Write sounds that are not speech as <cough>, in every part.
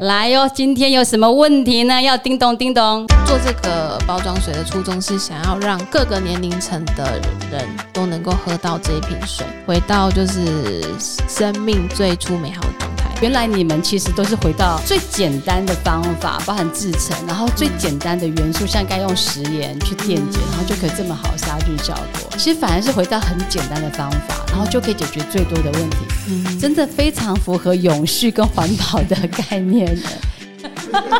来哟，今天有什么问题呢？要叮咚叮咚。做这个包装水的初衷是想要让各个年龄层的人都能够喝到这一瓶水，回到就是生命最初美好的。原来你们其实都是回到最简单的方法，包含制成，然后最简单的元素，像该用食盐去电解，然后就可以这么好杀菌效果。其实反而是回到很简单的方法，然后就可以解决最多的问题。嗯，真的非常符合永续跟环保的概念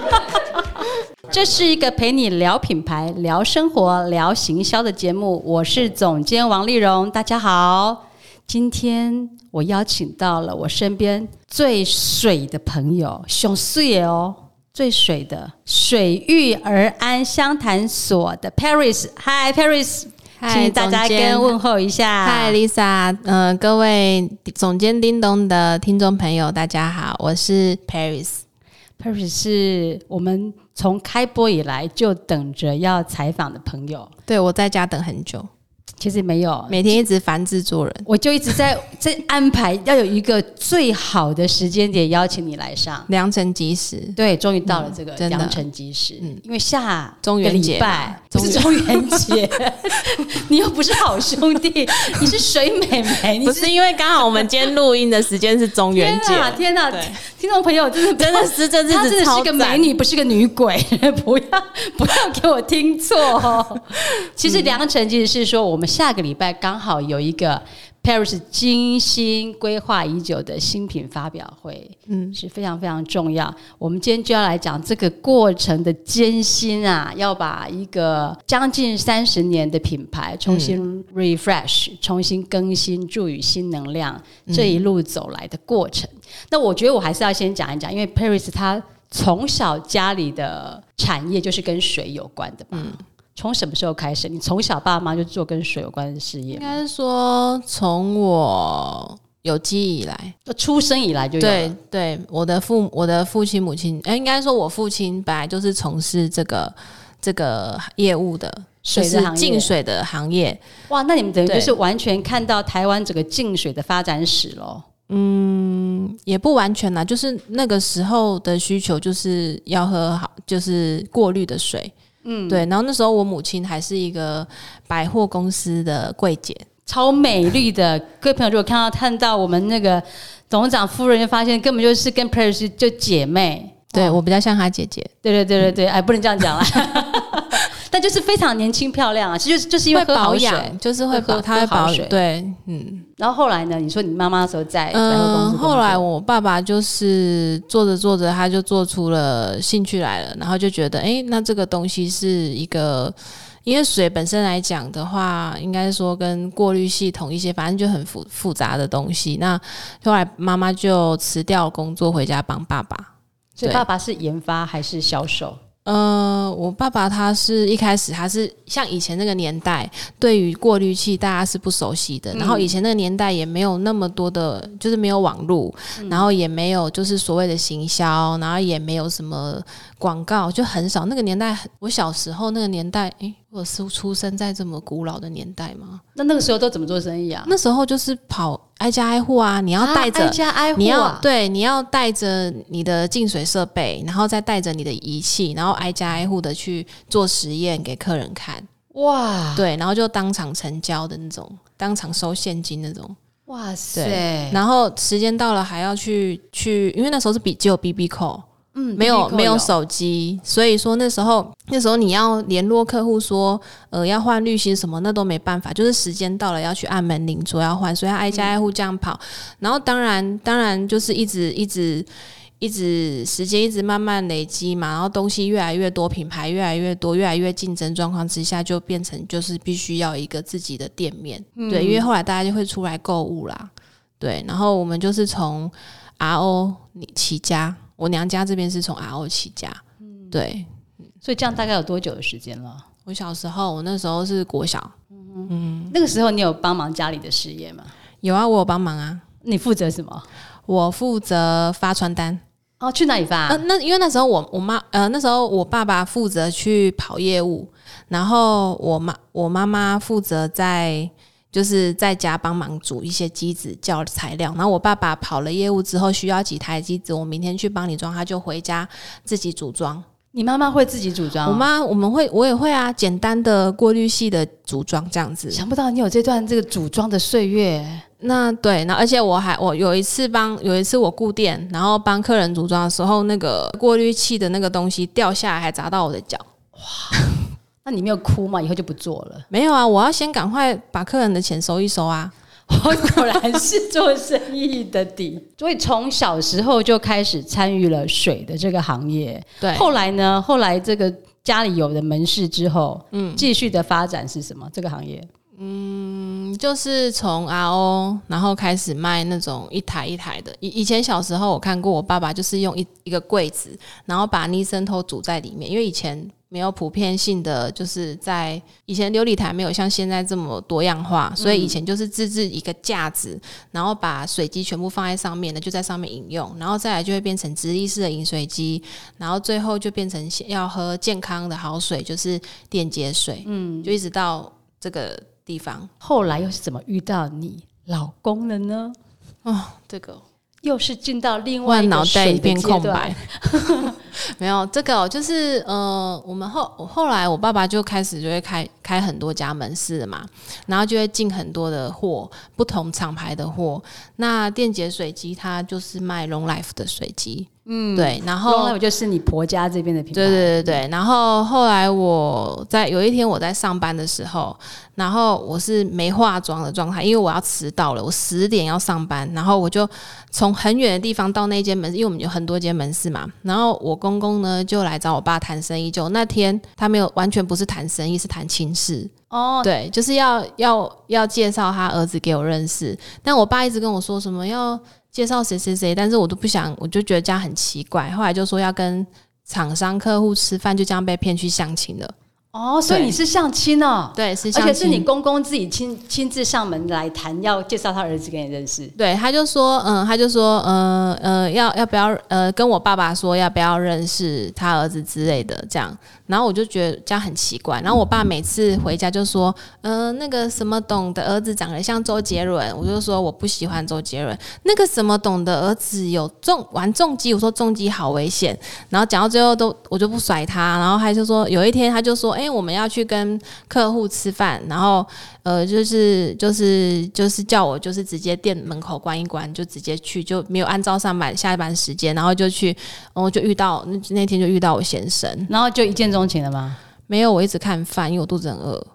<laughs> 这是一个陪你聊品牌、聊生活、聊行销的节目。我是总监王丽蓉，大家好。今天我邀请到了我身边最水的朋友，熊水哦，最水的水域而安湘潭所的 Paris。Hi Paris，请大家跟问候一下。Hi Lisa，嗯，各位总监叮咚的听众朋友，大家好，我是 Paris。Paris 是我们从开播以来就等着要采访的朋友。对我在家等很久。其实没有，每天一直烦制作人，我就一直在在安排，要有一个最好的时间点邀请你来上，良辰吉时。对，终于到了这个良辰吉时。嗯，因为下中元节不是中元节，<laughs> 你又不是好兄弟，<laughs> 你是水美眉，不是因为刚好我们今天录音的时间是中元节。天哪，听众朋友，真的真的是这她真的是个美女，不是个女鬼，<laughs> 不要不要给我听错。其实良辰吉时是说我们。下个礼拜刚好有一个 Paris 精心规划已久的新品发表会，嗯，是非常非常重要。我们今天就要来讲这个过程的艰辛啊，要把一个将近三十年的品牌重新 refresh、重新更新，注予新能量，这一路走来的过程。那我觉得我还是要先讲一讲，因为 Paris 他从小家里的产业就是跟水有关的嘛。从什么时候开始？你从小爸妈就做跟水有关的事业？应该说从我有记忆以来，出生以来就有。对对，我的父我的父亲母亲，哎，应该说我父亲本来就是从事这个这个业务的，水的净水的行业。哇，那你们等于就是完全看到台湾整个净水的发展史喽？嗯，也不完全啦，就是那个时候的需求就是要喝好，就是过滤的水。嗯，对，然后那时候我母亲还是一个百货公司的柜姐，超美丽的。各位朋友，如果看到看到我们那个董事长夫人，就发现根本就是跟 Paris 就姐妹。对我比较像她姐姐。对对对对对，哎，不能这样讲了。但就是非常年轻漂亮啊，其实就是就是因为保养，就是会喝，它会保水。对，嗯。然后后来呢？你说你妈妈的时候在百货公司后来我爸爸就是做着做着，他就做出了兴趣来了，然后就觉得，哎，那这个东西是一个，因为水本身来讲的话，应该说跟过滤系统一些，反正就很复复杂的东西。那后来妈妈就辞掉工作，回家帮爸爸。所以爸爸是研发还是销售？呃，我爸爸他是一开始他是像以前那个年代，对于过滤器大家是不熟悉的，然后以前那个年代也没有那么多的，就是没有网络，然后也没有就是所谓的行销，然后也没有什么广告，就很少。那个年代，我小时候那个年代，诶，我是出生在这么古老的年代吗？那那个时候都怎么做生意啊？那时候就是跑。挨家挨户啊，你要带着，你要对，你要带着你的净水设备，然后再带着你的仪器，然后挨家挨户的去做实验给客人看。哇，对，然后就当场成交的那种，当场收现金那种。哇塞！然后时间到了还要去去，因为那时候是比只有 B B 扣。嗯，没有没有手机，所以说那时候那时候你要联络客户说，呃，要换滤芯什么，那都没办法，就是时间到了要去按门铃说要换，所以要挨家挨户这样跑。然后当然当然就是一直一直一直时间一直慢慢累积嘛，然后东西越来越多，品牌越来越多，越来越竞争状况之下，就变成就是必须要一个自己的店面，对，因为后来大家就会出来购物啦，对，然后我们就是从 RO 起家。我娘家这边是从 RO 起家，嗯，对，所以这样大概有多久的时间了？我小时候，我那时候是国小，嗯，那个时候你有帮忙家里的事业吗？有啊，我有帮忙啊。你负责什么？我负责发传单。哦，去哪里发？呃，那因为那时候我我妈呃那时候我爸爸负责去跑业务，然后我妈我妈妈负责在。就是在家帮忙煮一些机子叫材料。然后我爸爸跑了业务之后需要几台机子，我明天去帮你装，他就回家自己组装。你妈妈会自己组装？我妈我们会我也会啊，简单的过滤器的组装这样子。想不到你有这段这个组装的岁月。那对，那而且我还我有一次帮有一次我顾店，然后帮客人组装的时候，那个过滤器的那个东西掉下来，还砸到我的脚。哇！那你没有哭吗？以后就不做了？没有啊，我要先赶快把客人的钱收一收啊。我 <laughs> 果然是做生意的底，所以从小时候就开始参与了水的这个行业。对，后来呢？后来这个家里有了门市之后，嗯，继续的发展是什么？这个行业？嗯，就是从 RO，然后开始卖那种一台一台的。以以前小时候我看过，我爸爸就是用一一个柜子，然后把尼森头煮在里面，因为以前。没有普遍性的，就是在以前琉璃台没有像现在这么多样化，所以以前就是自制一个架子，然后把水机全部放在上面的，就在上面饮用，然后再来就会变成直立式的饮水机，然后最后就变成要喝健康的好水，就是电解水，嗯，就一直到这个地方。后来又是怎么遇到你老公了呢？哦，这个。又是进到另外脑袋一片空白，<laughs> <laughs> 没有这个，就是呃，我们后后来我爸爸就开始就会开开很多家门市嘛，然后就会进很多的货，不同厂牌的货。那电解水机它就是卖 Long Life 的水机。嗯，对，然后我就是你婆家这边的品牌，对对对对。然后后来我在有一天我在上班的时候，然后我是没化妆的状态，因为我要迟到了，我十点要上班，然后我就从很远的地方到那间门，因为我们有很多间门市嘛。然后我公公呢就来找我爸谈生意，就那天他没有完全不是谈生意，是谈亲事哦。对，就是要要要介绍他儿子给我认识，但我爸一直跟我说什么要。介绍谁谁谁，但是我都不想，我就觉得这样很奇怪。后来就说要跟厂商客户吃饭，就这样被骗去相亲了。哦，所以你是相亲哦？对，是，而且是你公公自己亲亲自上门来谈，要介绍他儿子给你认识。对，他就说，嗯，他就说，呃呃，要要不要呃跟我爸爸说要不要认识他儿子之类的，这样。然后我就觉得这样很奇怪。然后我爸每次回家就说，呃，那个什么董的儿子长得像周杰伦，我就说我不喜欢周杰伦。那个什么董的儿子有重玩重机，我说重机好危险。然后讲到最后都我就不甩他。然后他就说有一天他就说，哎。我们要去跟客户吃饭，然后呃，就是就是就是叫我就是直接店门口关一关，就直接去，就没有按照上班下班时间，然后就去，然后就遇到那那天就遇到我先生，然后就一见钟情了吗？<laughs> 没有，我一直看饭，因为我肚子很饿。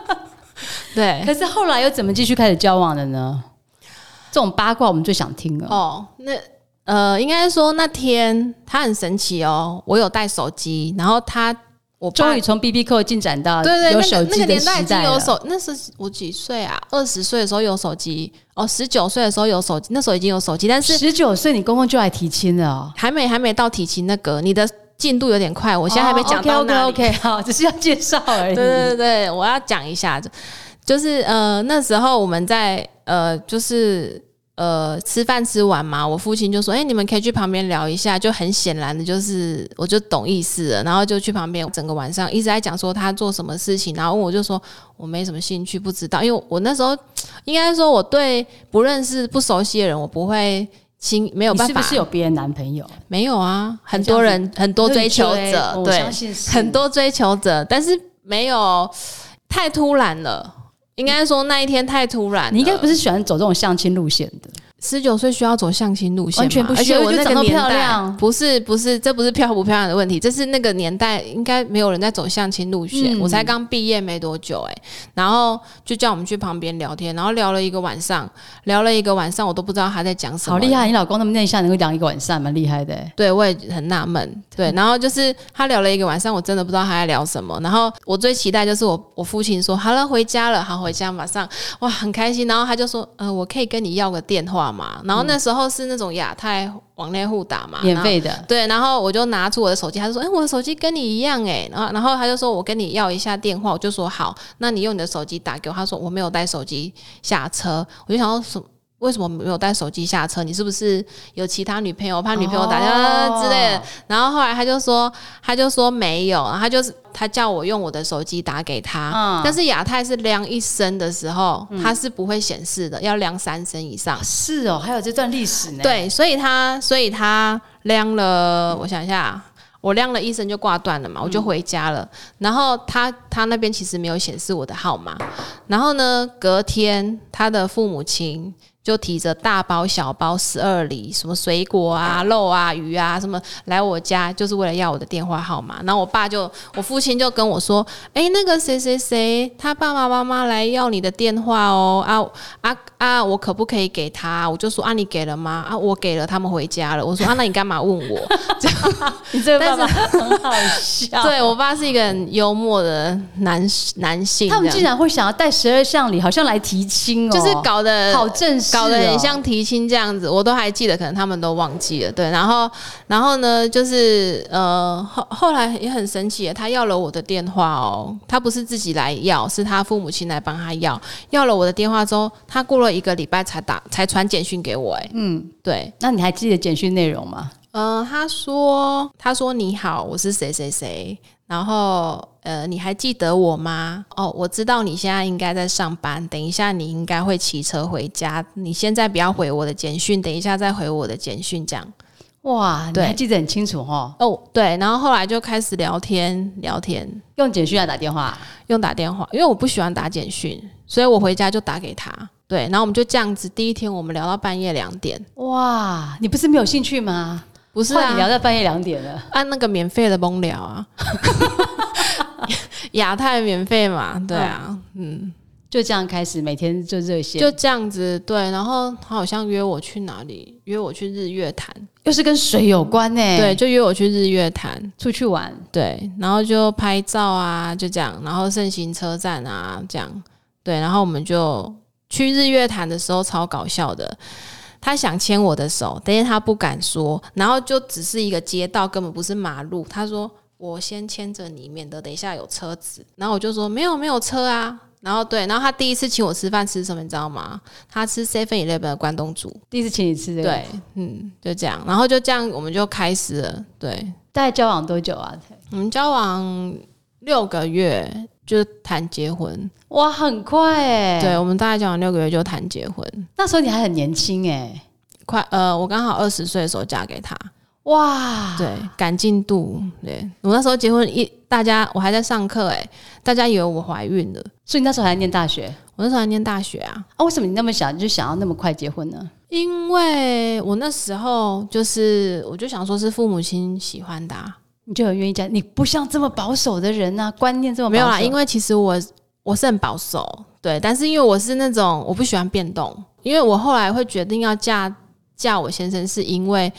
<laughs> 对，可是后来又怎么继续开始交往的呢？这种八卦我们最想听了。哦，那呃，应该说那天他很神奇哦，我有带手机，然后他。我终于从 B B Q 进展到对对有手机的时代有手，那是我几岁啊？二十岁的时候有手机哦，十九岁的时候有手机，那时候已经有手机，但是十九岁你公公就来提亲了，还没还没到提亲那个，你的进度有点快，我现在还没讲到那 OK，<laughs> 好，只是要介绍而已。对对对，我要讲一下，就是呃那时候我们在呃就是。呃，吃饭吃完嘛，我父亲就说：“哎，你们可以去旁边聊一下。”就很显然的，就是我就懂意思了，然后就去旁边，整个晚上一直在讲说他做什么事情，然后我就说我没什么兴趣，不知道，因为我那时候应该说我对不认识、不熟悉的人，我不会亲，没有办法。是不是有别人男朋友？没有啊，很多人很多追求者，对，很多追求者，但是没有太突然了。应该说那一天太突然，你应该不是喜欢走这种相亲路线的。十九岁需要走相亲路线，完全不需要。我那个漂亮不是不是，这不是漂不漂亮的问题，这是那个年代应该没有人在走相亲路线。我才刚毕业没多久哎，然后就叫我们去旁边聊天，然后聊了一个晚上，聊了一个晚上，我都不知道他在讲什么。好厉害，你老公那么内向，能够讲一个晚上，蛮厉害的。对，我也很纳闷。对，然后就是他聊了一个晚上，我真的不知道他在聊什么。然后我最期待就是我我父亲说好了回家了，好回家马上哇很开心。然后他就说呃我可以跟你要个电话嘛。然后那时候是那种亚太网内互打嘛，免费的。对，然后我就拿出我的手机，他就说：“哎，我的手机跟你一样哎。”然后，然后他就说：“我跟你要一下电话。”我就说：“好，那你用你的手机打给我。”他说：“我没有带手机下车。”我就想说：“什为什么没有带手机下车？你是不是有其他女朋友？怕女朋友打电话之类的。然后后来他就说，他就说没有，他就是他叫我用我的手机打给他。但是亚太是亮一声的时候，它是不会显示的，要亮三声以上。是哦，还有这段历史呢。对，所以他所以他亮了，我想一下。我亮了一声就挂断了嘛，我就回家了。然后他他那边其实没有显示我的号码。然后呢，隔天他的父母亲。就提着大包小包十二里，什么水果啊、肉啊、鱼啊，什么来我家，就是为了要我的电话号码。然后我爸就，我父亲就跟我说：“哎，那个谁谁谁，他爸爸妈妈来要你的电话哦，啊啊啊，我可不可以给他？”我就说：“啊，你给了吗？啊，我给了，他们回家了。”我说：“啊，那你干嘛问我？” <laughs> <laughs> 你这个爸爸很好笑。对我爸是一个很幽默的男男性，他们竟然会想要带十二项礼，好像来提亲哦，就是搞得好正式。搞得很像提亲这样子，我都还记得，可能他们都忘记了。对，然后，然后呢，就是呃，后后来也很神奇，他要了我的电话哦，他不是自己来要，是他父母亲来帮他要。要了我的电话之后，他过了一个礼拜才打，才传简讯给我。哎，嗯，对。那你还记得简讯内容吗？呃，他说，他说你好，我是谁谁谁。然后，呃，你还记得我吗？哦，我知道你现在应该在上班，等一下你应该会骑车回家。你现在不要回我的简讯，等一下再回我的简讯，这样。哇，你还记得很清楚哦。哦，对，然后后来就开始聊天，聊天用简讯来打电话，用打电话，因为我不喜欢打简讯，所以我回家就打给他。对，然后我们就这样子，第一天我们聊到半夜两点。哇，你不是没有兴趣吗？不是啊，聊到半夜两点了，按那个免费的崩聊啊，<laughs> 亚太免费嘛，对啊，嗯，就这样开始每天就热线，就这样子，对，然后他好像约我去哪里，约我去日月潭，又是跟水有关呢，对，就约我去日月潭。出去玩，对，然后就拍照啊，就这样，然后盛行车站啊，这样，对，然后我们就去日月潭的时候超搞笑的。他想牵我的手，但是他不敢说，然后就只是一个街道，根本不是马路。他说：“我先牵着你，免得等一下有车子。”然后我就说：“没有，没有车啊。”然后对，然后他第一次请我吃饭吃什么，你知道吗？他吃 Seven Eleven 的关东煮，第一次请你吃这个。对，嗯，就这样，然后就这样，我们就开始了。对，大概交往多久啊？我们交往六个月。就谈结婚哇，很快哎！对，我们大概交往六个月就谈结婚。那时候你还很年轻哎，快呃，我刚好二十岁的时候嫁给他。哇，对，赶进度。对我那时候结婚一，大家我还在上课哎，大家以为我怀孕了，所以你那时候还在念大学。我那时候还念大学啊，啊，为什么你那么小就想要那么快结婚呢？因为我那时候就是，我就想说是父母亲喜欢的。你就很愿意嫁，你不像这么保守的人呐，观念这么没有啦。因为其实我我是很保守，对，但是因为我是那种我不喜欢变动，因为我后来会决定要嫁嫁我先生，是因为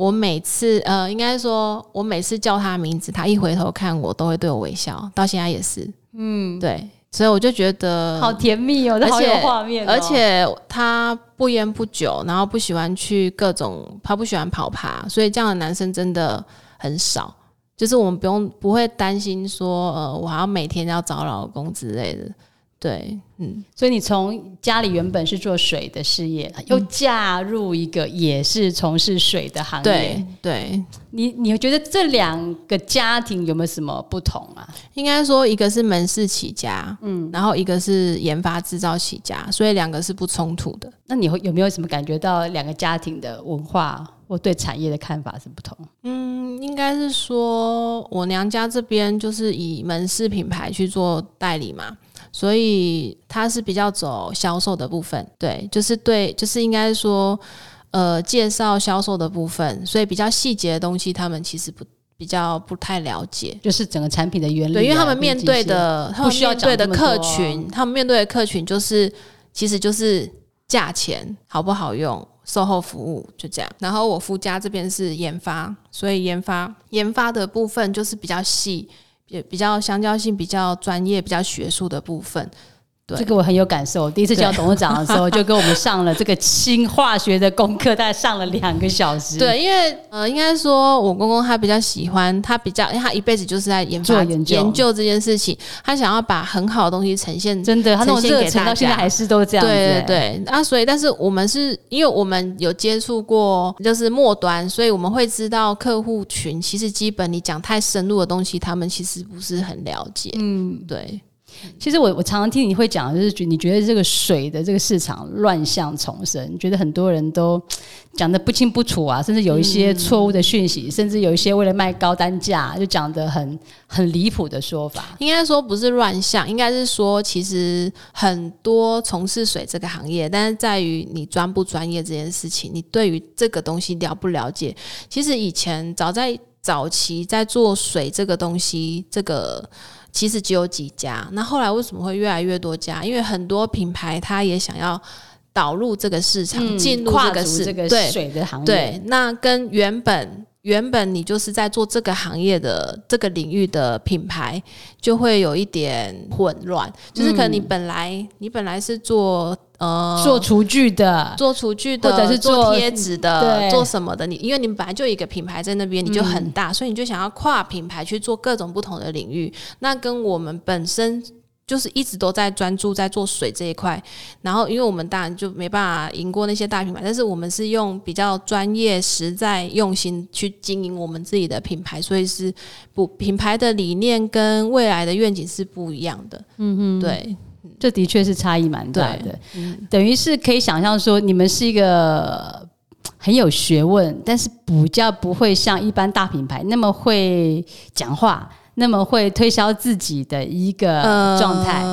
我每次呃，应该说我每次叫他名字，他一回头看我都会对我微笑，到现在也是，嗯，对，所以我就觉得好甜蜜哦，好有画面，而且他不烟不酒，然后不喜欢去各种，他不喜欢跑爬，所以这样的男生真的。很少，就是我们不用不会担心说，呃，我还要每天要找老公之类的。对，嗯，所以你从家里原本是做水的事业，又嫁入一个也是从事水的行业。对，你你觉得这两个家庭有没有什么不同啊？应该说，一个是门市起家，嗯，然后一个是研发制造起家，所以两个是不冲突的。那你会有没有什么感觉到两个家庭的文化或对产业的看法是不同？嗯，应该是说我娘家这边就是以门市品牌去做代理嘛。所以他是比较走销售的部分，对，就是对，就是应该说，呃，介绍销售的部分，所以比较细节的东西，他们其实不比较不太了解，就是整个产品的原理。对，因为他们面对的，他们面对的客群，他们面对的客群就是，其实就是价钱好不好用，售后服务就这样。然后我夫家这边是研发，所以研发研发的部分就是比较细。也比较相交性比较专业、比较学术的部分，这个我很有感受。第一次教董事长的时候，就跟我们上了这个氢化学的功课，大概上了两个小时。对，因为呃，应该说我公公他比较喜欢，他比较，因为他一辈子就是在研发研究研究这件事情，他想要把很好的东西呈现，真的，他那种热情到现在还是都这样。对对对，啊，所以但是我们是因为我们有接触过，就是末端，所以我们会知道客户群其实基本你讲太深入的东西，他们其实不是很了解。嗯，对。其实我我常常听你会讲，就是觉你觉得这个水的这个市场乱象丛生，觉得很多人都讲的不清不楚啊，甚至有一些错误的讯息，甚至有一些为了卖高单价就讲的很很离谱的说法。应该说不是乱象，应该是说其实很多从事水这个行业，但是在于你专不专业这件事情，你对于这个东西了不了解？其实以前早在早期在做水这个东西，这个。其实只有几家，那后来为什么会越来越多家？因为很多品牌它也想要导入这个市场，进入这个市这个水的行业。对，那跟原本原本你就是在做这个行业的这个领域的品牌，就会有一点混乱。就是可能你本来你本来是做。呃，做厨具的，做厨具的，或者是做贴纸的，做什么的？你因为你们本来就一个品牌在那边，你就很大，所以你就想要跨品牌去做各种不同的领域。那跟我们本身就是一直都在专注在做水这一块，然后因为我们当然就没办法赢过那些大品牌，但是我们是用比较专业、实在、用心去经营我们自己的品牌，所以是不品牌的理念跟未来的愿景是不一样的。嗯哼，对。这的确是差异蛮大的，等于是可以想象说，你们是一个很有学问，但是比较不会像一般大品牌那么会讲话。那么会推销自己的一个状态，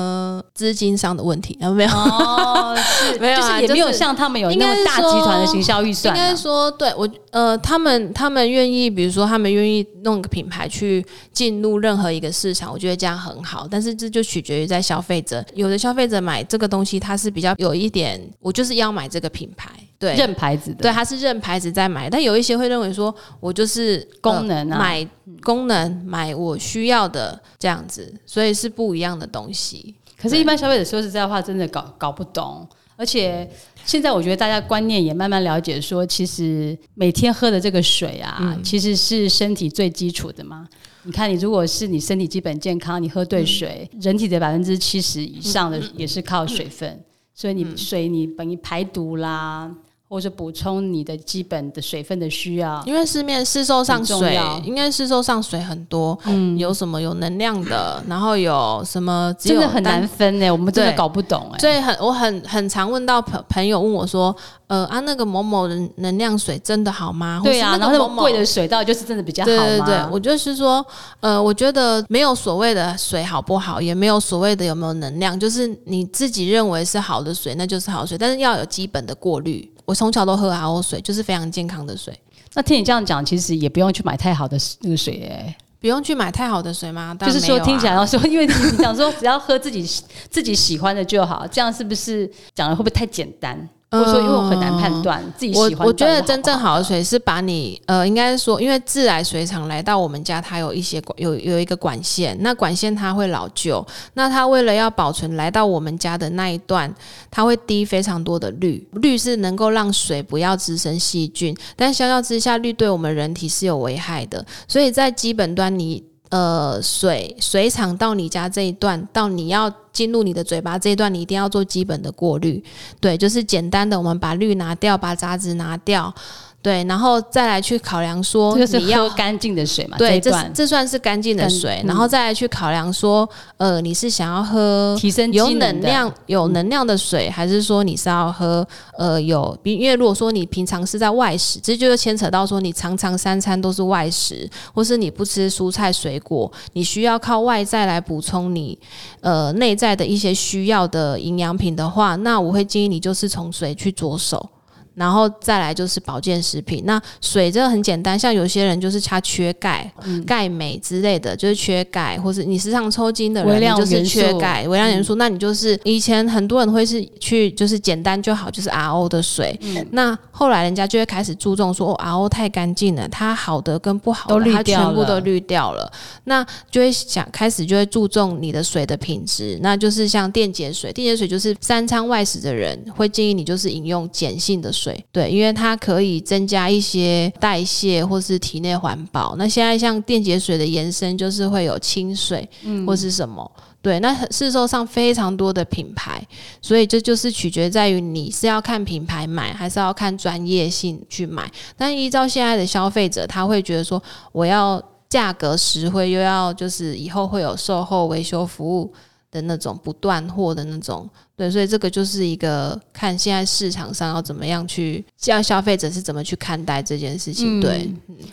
资金上的问题有没有？哦，是，<laughs> 没有，就是也没有像他们有那么大集团的行销预算。应该说，对我，呃，他们他们愿意，比如说他们愿意弄个品牌去进入任何一个市场，我觉得这样很好。但是这就取决于在消费者，有的消费者买这个东西，他是比较有一点，我就是要买这个品牌。对，认牌子的，对，他是认牌子在买，但有一些会认为说，我就是功能啊，买功能，买我需要的这样子，所以是不一样的东西。可是，一般消费者说实在话，真的搞搞不懂。而且现在我觉得大家观念也慢慢了解，说其实每天喝的这个水啊，其实是身体最基础的嘛。你看，你如果是你身体基本健康，你喝对水，人体的百分之七十以上的也是靠水分，所以你水你等于排毒啦。或者补充你的基本的水分的需要，因为市面市售上水，应该市售上水很多，嗯，有什么有能量的，然后有什么真的很难分呢？我们真的搞不懂哎。所以很我很很常问到朋朋友问我说，呃啊那个某某人能量水真的好吗？对啊，然后那么贵的水到底就是真的比较好吗？对对对，我就是说，呃，我觉得没有所谓的水好不好，也没有所谓的有没有能量，就是你自己认为是好的水，那就是好水，但是要有基本的过滤。我从小都喝 RO 水，就是非常健康的水。那听你这样讲，其实也不用去买太好的那个水哎，不用去买太好的水吗？就是说听起来要说，因为你想说只要喝自己自己喜欢的就好，这样是不是讲的会不会太简单？或者说，因为我很难判断自己喜欢。我我觉得真正好的水是把你呃，应该说，因为自来水厂来到我们家，它有一些管有有一个管线，那管线它会老旧，那它为了要保存来到我们家的那一段，它会滴非常多的氯，氯是能够让水不要滋生细菌，但相较之下，氯对我们人体是有危害的，所以在基本端你。呃，水水厂到你家这一段，到你要进入你的嘴巴这一段，你一定要做基本的过滤。对，就是简单的，我们把滤拿掉，把杂质拿掉。对，然后再来去考量说，你要干净的水嘛？对，这这算是干净的水，然后再来去考量说，呃，你是想要喝提升有能量、有能量的水，还是说你是要喝呃有？因为如果说你平常是在外食，这就是牵扯到说你常常三餐都是外食，或是你不吃蔬菜水果，你需要靠外在来补充你呃内在的一些需要的营养品的话，那我会建议你就是从水去着手。然后再来就是保健食品。那水这个很简单，像有些人就是他缺钙、钙镁之类的，就是缺钙，或者你时常抽筋的人就是缺钙、微量元素。那你就是以前很多人会是去就是简单就好，就是 RO 的水。那后来人家就会开始注重说，哦，RO 太干净了，它好的跟不好的它全部都滤掉了。那就会想开始就会注重你的水的品质，那就是像电解水，电解水就是三餐外食的人会建议你就是饮用碱性的水。对，因为它可以增加一些代谢或是体内环保。那现在像电解水的延伸，就是会有清水或是什么。对，那市售上非常多的品牌，所以这就是取决在于你是要看品牌买，还是要看专业性去买。但依照现在的消费者，他会觉得说，我要价格实惠，又要就是以后会有售后维修服务的那种不断货的那种。对，所以这个就是一个看现在市场上要怎么样去，让消费者是怎么去看待这件事情。对，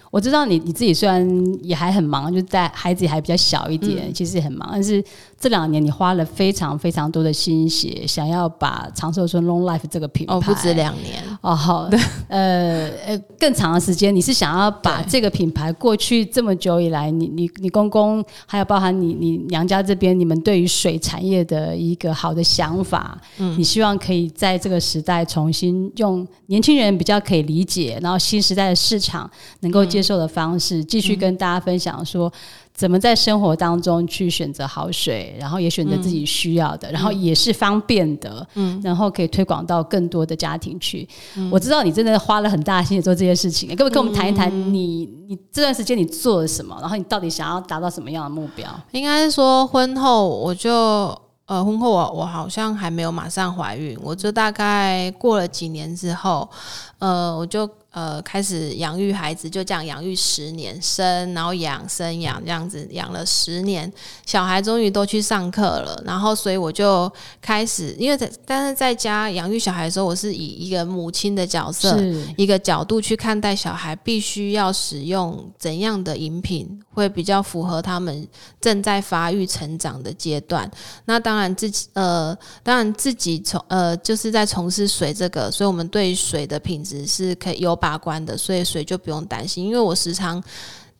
我知道你你自己虽然也还很忙，就在孩子还比较小一点，其实也很忙，但是这两年你花了非常非常多的心血，想要把长寿村 Long Life 这个品牌哦，不止两年哦，好，<laughs> 呃呃，更长的时间，你是想要把这个品牌过去这么久以来，你你你公公还有包含你你娘家这边，你们对于水产业的一个好的想法。法，嗯，你希望可以在这个时代重新用年轻人比较可以理解，然后新时代的市场能够接受的方式，继续跟大家分享说。怎么在生活当中去选择好水，然后也选择自己需要的，然后也是方便的，嗯，然后可以推广到更多的家庭去。我知道你真的花了很大心做这些事情，可不可以跟我们谈一谈你你这段时间你做了什么，然后你到底想要达到什么样的目标？应该是说婚后我就。呃，婚后我我好像还没有马上怀孕，我就大概过了几年之后，呃，我就。呃，开始养育孩子，就这样养育十年，生然后养生养这样子养了十年，小孩终于都去上课了，然后所以我就开始，因为在但是在家养育小孩的时候，我是以一个母亲的角色，一个角度去看待小孩，必须要使用怎样的饮品会比较符合他们正在发育成长的阶段。那当然自己呃，当然自己从呃就是在从事水这个，所以我们对水的品质是可以有。把关的，所以水就不用担心。因为我时常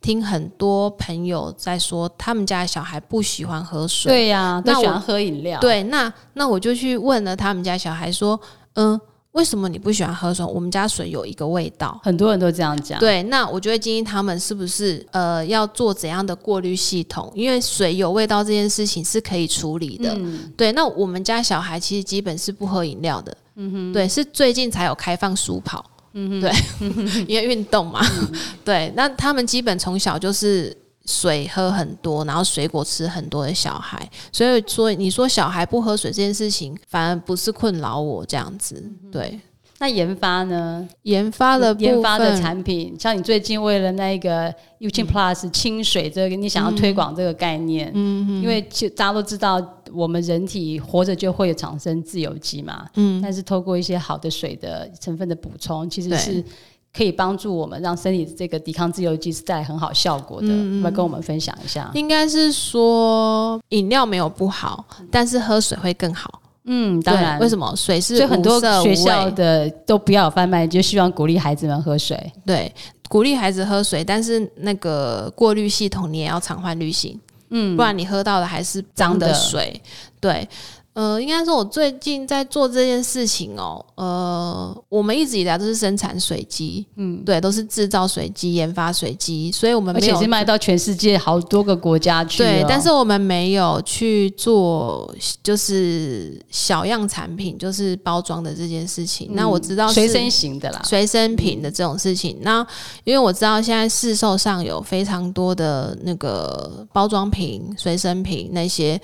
听很多朋友在说，他们家的小孩不喜欢喝水，对呀，都喜欢喝饮料。对，那那我就去问了他们家小孩说，嗯，为什么你不喜欢喝水？我们家水有一个味道，很多人都这样讲。对，那我就会建议他们是不是呃要做怎样的过滤系统？因为水有味道这件事情是可以处理的。对，那我们家小孩其实基本是不喝饮料的。嗯哼，对，是最近才有开放书跑。嗯哼，对，<laughs> 因为运动嘛，<laughs> 对，那他们基本从小就是水喝很多，然后水果吃很多的小孩，所以说你说小孩不喝水这件事情，反而不是困扰我这样子，对。那研发呢？研发的研发的产品，像你最近为了那个 u c Plus 清水这个，你想要推广这个概念，嗯，因为大家都知道，我们人体活着就会产生自由基嘛，嗯，但是透过一些好的水的成分的补充，其实是可以帮助我们让身体这个抵抗自由基是带来很好效果的。嗯要跟我们分享一下？应该是说饮料没有不好，但是喝水会更好。嗯，当然，为什么水是？所以很多学校的都不要有贩卖，就希望鼓励孩子们喝水。对，鼓励孩子喝水，但是那个过滤系统你也要常换滤芯，嗯，不然你喝到的还是脏的水。对。呃，应该说，我最近在做这件事情哦。呃，我们一直以来都是生产水机，嗯，对，都是制造水机、研发水机，所以我们而且是卖到全世界好多个国家去。对，但是我们没有去做，就是小样产品，就是包装的这件事情。那我知道随身型的啦，随身品的这种事情。那因为我知道现在市售上有非常多的那个包装瓶、随身瓶那些。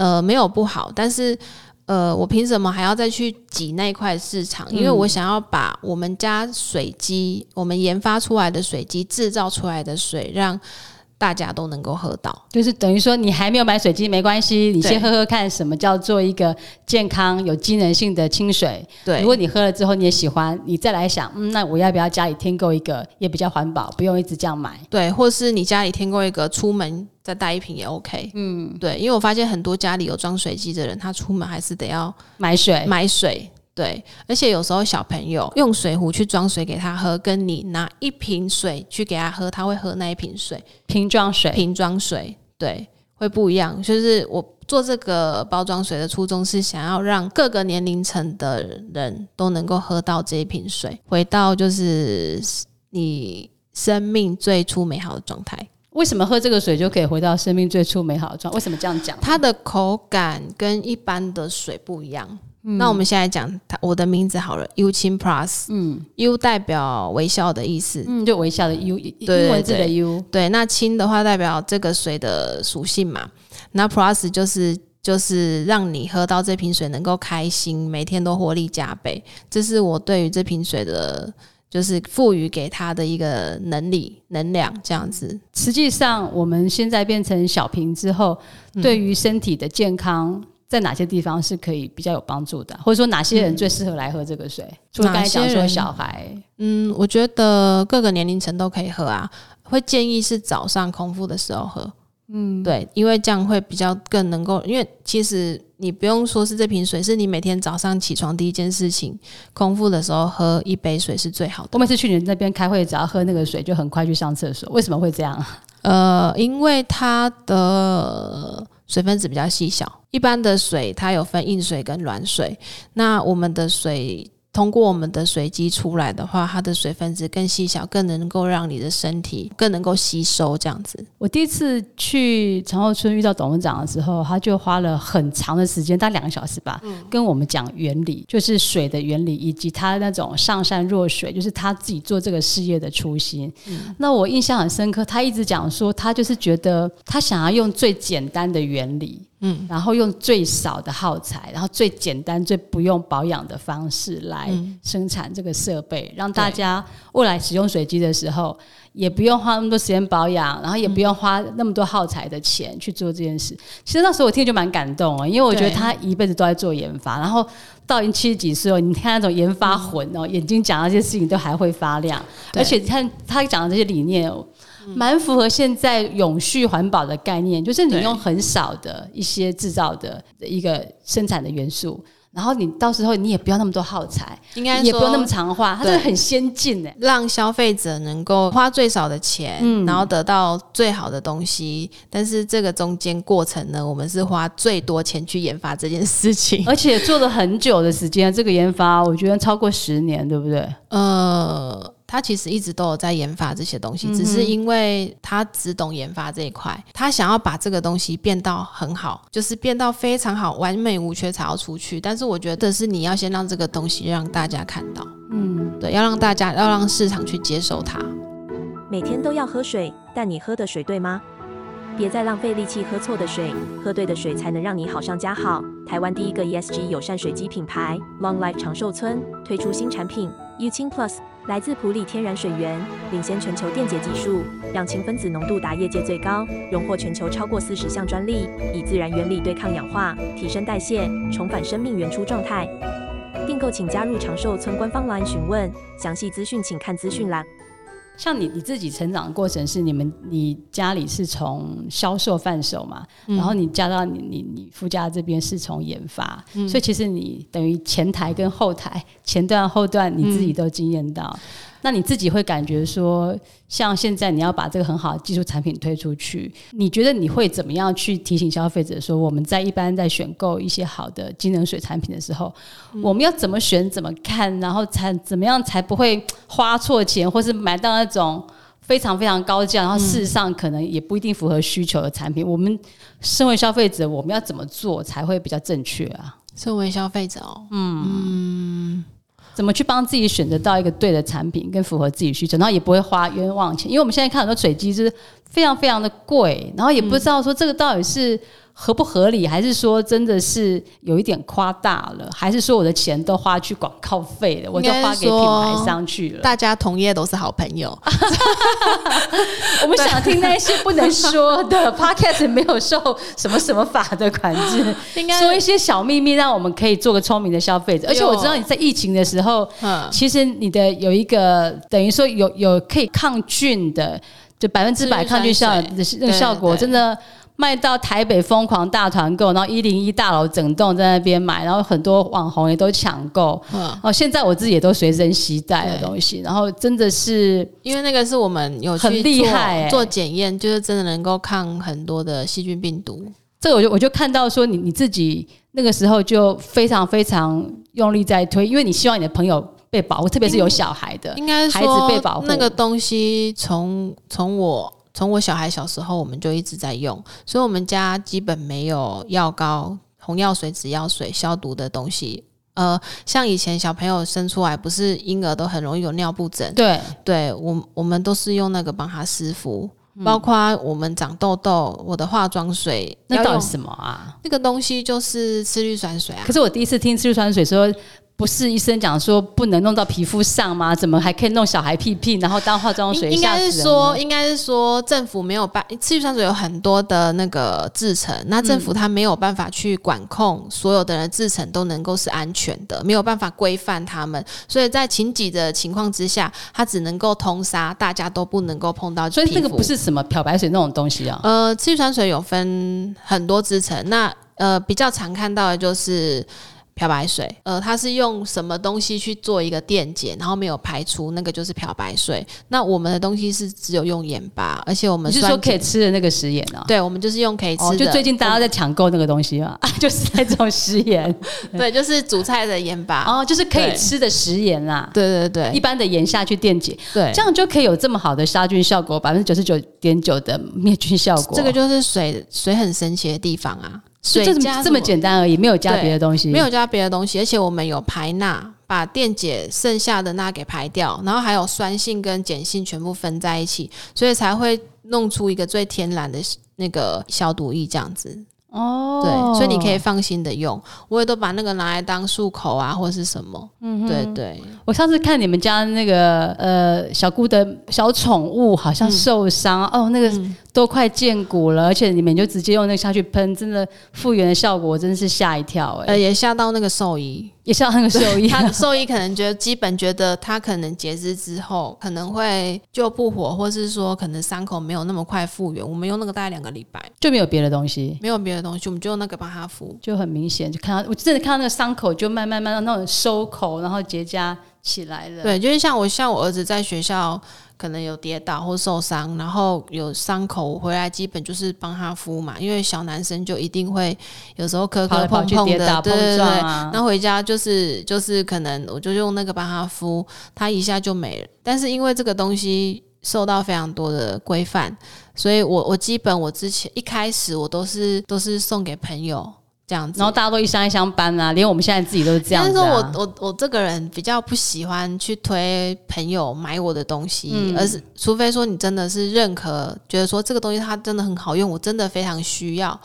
呃，没有不好，但是，呃，我凭什么还要再去挤那块市场？因为我想要把我们家水机，我们研发出来的水机制造出来的水，让。大家都能够喝到，就是等于说你还没有买水机没关系，你先喝喝看什么叫做一个健康有机能性的清水。对，如果你喝了之后你也喜欢，你再来想，嗯，那我要不要家里添购一个也比较环保，不用一直这样买。对，或是你家里添购一个，出门再带一瓶也 OK。嗯，对，因为我发现很多家里有装水机的人，他出门还是得要买水，买水。对，而且有时候小朋友用水壶去装水给他喝，跟你拿一瓶水去给他喝，他会喝那一瓶水，瓶装水，瓶装水，对，会不一样。就是我做这个包装水的初衷是想要让各个年龄层的人都能够喝到这一瓶水，回到就是你生命最初美好的状态。为什么喝这个水就可以回到生命最初美好的状？为什么这样讲？它的口感跟一般的水不一样。那我们现在讲它，我的名字好了，U 清 Plus，嗯，U 代表微笑的意思，嗯，就微笑的 U，英文字的 U，对，那清的话代表这个水的属性嘛，那 Plus 就是就是让你喝到这瓶水能够开心，每天都活力加倍，这是我对于这瓶水的，就是赋予给他的一个能力能量这样子。实际上，我们现在变成小瓶之后，对于身体的健康。在哪些地方是可以比较有帮助的，或者说哪些人最适合来喝这个水？除了刚才讲说小孩，嗯，我觉得各个年龄层都可以喝啊。会建议是早上空腹的时候喝，嗯，对，因为这样会比较更能够。因为其实你不用说是这瓶水，是你每天早上起床第一件事情，空腹的时候喝一杯水是最好的。我每次去你那边开会，只要喝那个水，就很快去上厕所。为什么会这样？呃，因为它的。水分子比较细小，一般的水它有分硬水跟软水，那我们的水。通过我们的水机出来的话，它的水分子更细小，更能够让你的身体更能够吸收这样子。我第一次去长后村遇到董事长的时候，他就花了很长的时间，大概两个小时吧，跟我们讲原理，就是水的原理，以及他那种上善若水，就是他自己做这个事业的初心。那我印象很深刻，他一直讲说，他就是觉得他想要用最简单的原理。嗯，然后用最少的耗材，然后最简单、最不用保养的方式来生产这个设备，让大家未来使用水机的时候，也不用花那么多时间保养，然后也不用花那么多耗材的钱去做这件事。其实那时候我听就蛮感动啊，因为我觉得他一辈子都在做研发，然后到已经七十几岁了，你看那种研发魂哦，眼睛讲那些事情都还会发亮，而且看他讲的这些理念。蛮符合现在永续环保的概念，就是你用很少的一些制造的一个生产的元素，然后你到时候你也不要那么多耗材，应该也不用那么长话，它是很先进哎，让消费者能够花最少的钱，然后得到最好的东西。但是这个中间过程呢，我们是花最多钱去研发这件事情，而且做了很久的时间，这个研发我觉得超过十年，对不对？呃。他其实一直都有在研发这些东西，只是因为他只懂研发这一块，他想要把这个东西变到很好，就是变到非常好、完美无缺才要出去。但是我觉得是你要先让这个东西让大家看到，嗯，对，要让大家要让市场去接受它。每天都要喝水，但你喝的水对吗？别再浪费力气喝错的水，喝对的水才能让你好上加好。台湾第一个 ESG 友善水机品牌 Long Life 长寿村推出新产品 U 清 Plus。来自普里天然水源，领先全球电解技术，氧氢分子浓度达业界最高，荣获全球超过四十项专利，以自然原理对抗氧化，提升代谢，重返生命原初状态。订购请加入长寿村官方 LINE 询问，详细资讯请看资讯栏。像你你自己成长的过程是你们你家里是从销售贩售嘛，然后你加到你你你夫家这边是从研发，所以其实你等于前台跟后台前段后段你自己都经验到。那你自己会感觉说，像现在你要把这个很好的技术产品推出去，你觉得你会怎么样去提醒消费者说，我们在一般在选购一些好的机能水产品的时候，我们要怎么选、怎么看，然后才怎么样才不会花错钱，或是买到那种非常非常高价，然后事实上可能也不一定符合需求的产品。我们身为消费者，我们要怎么做才会比较正确啊？身为消费者哦，嗯。怎么去帮自己选择到一个对的产品，跟符合自己需求，然后也不会花冤枉钱？因为我们现在看很多水机是非常非常的贵，然后也不知道说这个到底是。合不合理，还是说真的是有一点夸大了，还是说我的钱都花去广告费了，我就花给品牌商去了？大家同业都是好朋友，<laughs> 我们想听那些不能说的 podcast，没有受什么什么法的管制，<laughs> 应该说一些小秘密，让我们可以做个聪明的消费者。而且我知道你在疫情的时候，其实你的有一个等于说有有可以抗菌的，就百分之百抗菌效那个效果，真的。卖到台北疯狂大团购，然后一零一大楼整栋在那边买，然后很多网红也都抢购。哦，现在我自己也都随身携带的东西，然后真的是因为那个是我们有很厉害做检验，就是真的能够抗很多的细菌病毒。这个我就我就看到说你你自己那个时候就非常非常用力在推，因为你希望你的朋友被保护，特别是有小孩的，应该孩子被保护。那个东西从从我从我小孩小时候我们就一直在用，所以我们家基本没有药膏、红药水、紫药水消毒的东西。呃，像以前小朋友生出来不是婴儿都很容易有尿布疹，对，对我我们都是用那个帮他湿敷。包括我们长痘痘，我的化妆水那到底什么啊？那个东西就是次氯酸水啊。可是我第一次听次氯酸水说。不是医生讲说不能弄到皮肤上吗？怎么还可以弄小孩屁屁，然后当化妆水？应该是说，应该是说政府没有办，次氯酸水有很多的那个制成，那政府它没有办法去管控所有的人制成都能够是安全的，没有办法规范他们，所以在情急的情况之下，它只能够通杀，大家都不能够碰到。所以这个不是什么漂白水那种东西啊。呃，次氯酸水有分很多制成，那呃比较常看到的就是。漂白水，呃，它是用什么东西去做一个电解，然后没有排出，那个就是漂白水。那我们的东西是只有用盐巴，而且我们是说可以吃的那个食盐啊？对，我们就是用可以吃的。就最近大家在抢购那个东西啊，<laughs> 就是那种食盐。<laughs> 对，就是煮菜的盐巴。哦，就是可以吃的食盐啦。对对对，一般的盐下去电解，对，这样就可以有这么好的杀菌效果，百分之九十九点九的灭菌效果。这个就是水水很神奇的地方啊。水加这么简单而已，没有加别的东西，没有加别的东西，而且我们有排钠，把电解剩下的钠给排掉，然后还有酸性跟碱性全部分在一起，所以才会弄出一个最天然的那个消毒液这样子。哦，对，所以你可以放心的用，我也都把那个拿来当漱口啊，或者是什么。嗯，对对。我上次看你们家那个呃小姑的小宠物好像受伤哦，那个都快见骨了，而且你们就直接用那个下去喷，真的复原的效果真的是吓一跳哎，呃，也吓到那个兽医。也吓到那个兽医，<laughs> 他兽医可能觉得基本觉得他可能截肢之后可能会救不活，或是说可能伤口没有那么快复原。我们用那个大概两个礼拜就没有别的东西，没有别的东西，我们就用那个帮他敷，就很明显就看到，我真的看到那个伤口就慢慢慢慢那种收口，然后结痂起来了。对，就是像我像我儿子在学校。可能有跌倒或受伤，然后有伤口回来，基本就是帮他敷嘛。因为小男生就一定会有时候磕磕碰碰的，对对对。那回家就是就是可能我就用那个帮他敷，他一下就没了。但是因为这个东西受到非常多的规范，所以我我基本我之前一开始我都是都是送给朋友。这样子，然后大家都一箱一箱搬啊，连我们现在自己都是这样子。但是我我我这个人比较不喜欢去推朋友买我的东西，而是除非说你真的是认可，觉得说这个东西它真的很好用，我真的非常需要，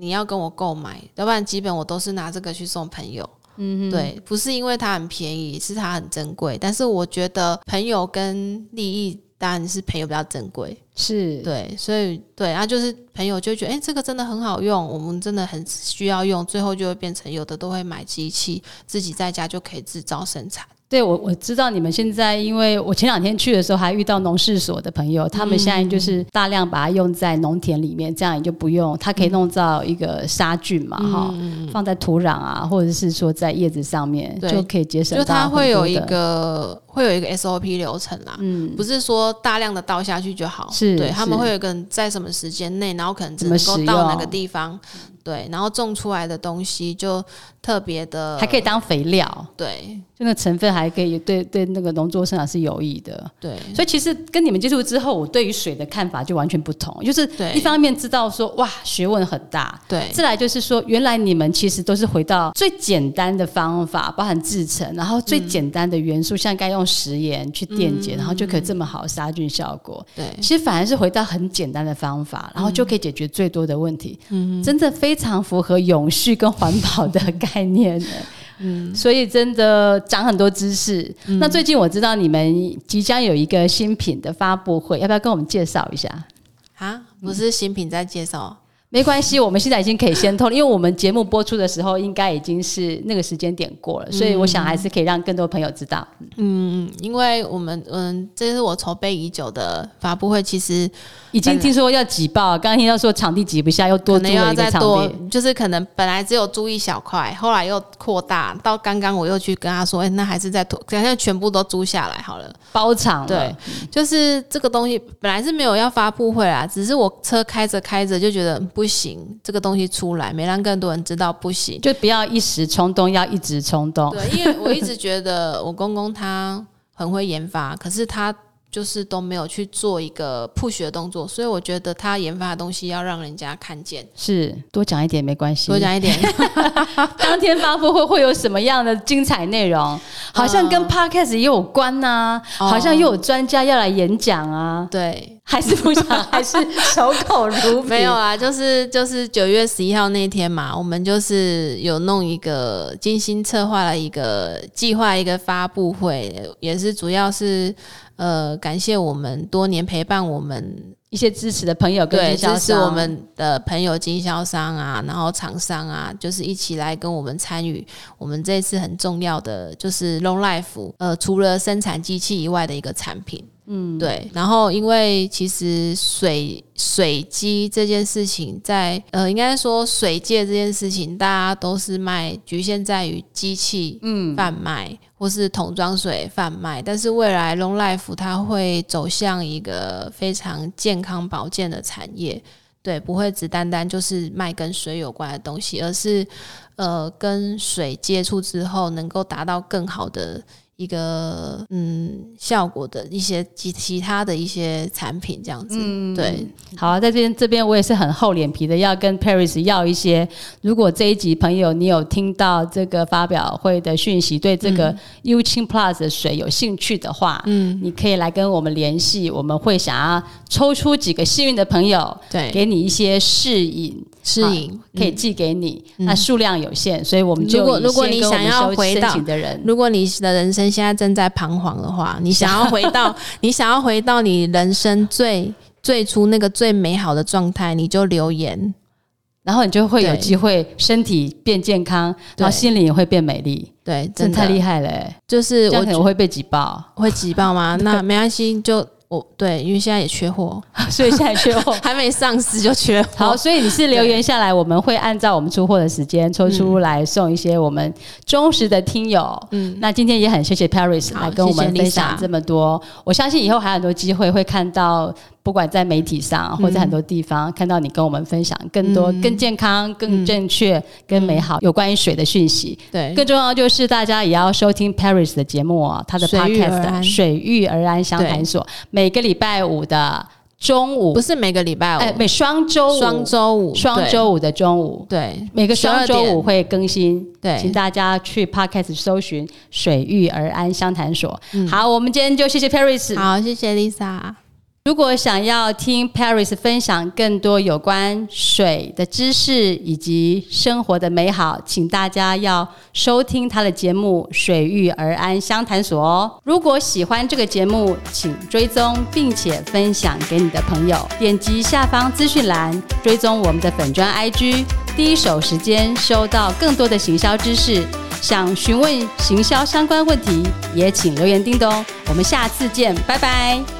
你要跟我购买，要不然基本我都是拿这个去送朋友。嗯，对，不是因为它很便宜，是它很珍贵。但是我觉得朋友跟利益。当然是朋友比较珍贵，是对，所以对啊，就是朋友就觉得，哎，这个真的很好用，我们真的很需要用，最后就会变成有的都会买机器，自己在家就可以制造生产。对，我我知道你们现在，因为我前两天去的时候还遇到农事所的朋友，他们现在就是大量把它用在农田里面，这样也就不用，它可以弄造一个杀菌嘛，哈，放在土壤啊，或者是说在叶子上面，就可以节省。就它会有一个会有一个 SOP 流程啦，嗯，不是说大量的倒下去就好，是对他们会有一个在什么时间内，然后可能只能够到哪个地方。对，然后种出来的东西就特别的，还可以当肥料。对，就那成分还可以对对那个农作生产是有益的。对，所以其实跟你们接触之后，我对于水的看法就完全不同。就是一方面知道说哇学问很大，对；再来就是说原来你们其实都是回到最简单的方法，包含制成，然后最简单的元素，像该用食盐去电解，然后就可以这么好杀菌效果。对，其实反而是回到很简单的方法，然后就可以解决最多的问题。嗯，真的非。常符合永续跟环保的概念的，<laughs> 嗯，所以真的长很多知识。那最近我知道你们即将有一个新品的发布会，要不要跟我们介绍一下？啊，不是新品在介绍，没关系，我们现在已经可以先透，因为我们节目播出的时候应该已经是那个时间点过了，所以我想还是可以让更多朋友知道。嗯，因为我们嗯，这是我筹备已久的发布会，其实已经听说要挤爆，刚刚听到说场地挤不下，又多租了一个场地，就是可能本来只有租一小块，后来又扩大，到刚刚我又去跟他说，哎，那还是再拖，现在全部都租下来好了，包场。对，就是这个东西本来是没有要发布会啦，只是我车开着开着就觉得。不行，这个东西出来没让更多人知道不行，就不要一时冲动，要一直冲动。对，因为我一直觉得我公公他很会研发，可是他。就是都没有去做一个 push 的动作，所以我觉得他研发的东西要让人家看见。是多讲一点没关系，多讲一点。<laughs> 当天发布会会有什么样的精彩内容？好像跟 podcast 也有关呐，好像又有专家要来演讲啊。对，还是不想，还是 <laughs> 守口如瓶。没有啊，就是就是九月十一号那天嘛，我们就是有弄一个精心策划了一个计划一个发布会，也是主要是。呃，感谢我们多年陪伴我们一些支持的朋友，对，支持我们的朋友经销商啊，然后厂商啊，就是一起来跟我们参与我们这次很重要的，就是 Long Life，呃，除了生产机器以外的一个产品。嗯，对。然后，因为其实水水机这件事情，在呃，应该说水界这件事情，大家都是卖局限在于机器嗯贩卖，或是桶装水贩卖。但是未来 Long Life 它会走向一个非常健康保健的产业，对，不会只单单就是卖跟水有关的东西，而是呃跟水接触之后，能够达到更好的。一个嗯效果的一些其其他的一些产品这样子，对，好啊，在这边这边我也是很厚脸皮的，要跟 Paris 要一些。如果这一集朋友你有听到这个发表会的讯息，对这个 U 清 Plus 的水有兴趣的话，嗯，你可以来跟我们联系，我们会想要抽出几个幸运的朋友，对，给你一些试饮。适应可以寄给你，那数量有限，所以我们就如果如果你想要回到的人，如果你的人生现在正在彷徨的话，你想要回到 <laughs> 你想要回到你人生最最初那个最美好的状态，你就留言，然后你就会有机会身体变健康，然后心灵也会变美丽。对，真的太厉害了，就是我我会被挤爆，会挤爆吗？<laughs> 那没关系，就。哦，对，因为现在也缺货，<laughs> 所以现在缺货，<laughs> 还没上市就缺货。好，所以你是留言下来，我们会按照我们出货的时间抽出来送一些我们忠实的听友。嗯，那今天也很谢谢 Paris 来跟我们分享这么多，我相信以后还有很多机会会看到。不管在媒体上，或者很多地方看到你跟我们分享更多、更健康、更正确、更美好有关于水的讯息。对，更重要就是大家也要收听 Paris 的节目哦，他的 Podcast《水遇而安相谈所》，每个礼拜五的中午，不是每个礼拜五，每双周五，双周五，双周五的中午，对，每个双周五会更新。对，请大家去 Podcast 搜寻《水遇而安相谈所》。好，我们今天就谢谢 Paris，好，谢谢 Lisa。如果想要听 Paris 分享更多有关水的知识以及生活的美好，请大家要收听他的节目《水遇而安相谈所》哦。如果喜欢这个节目，请追踪并且分享给你的朋友。点击下方资讯栏，追踪我们的粉砖 IG，第一手时间收到更多的行销知识。想询问行销相关问题，也请留言叮咚。我们下次见，拜拜。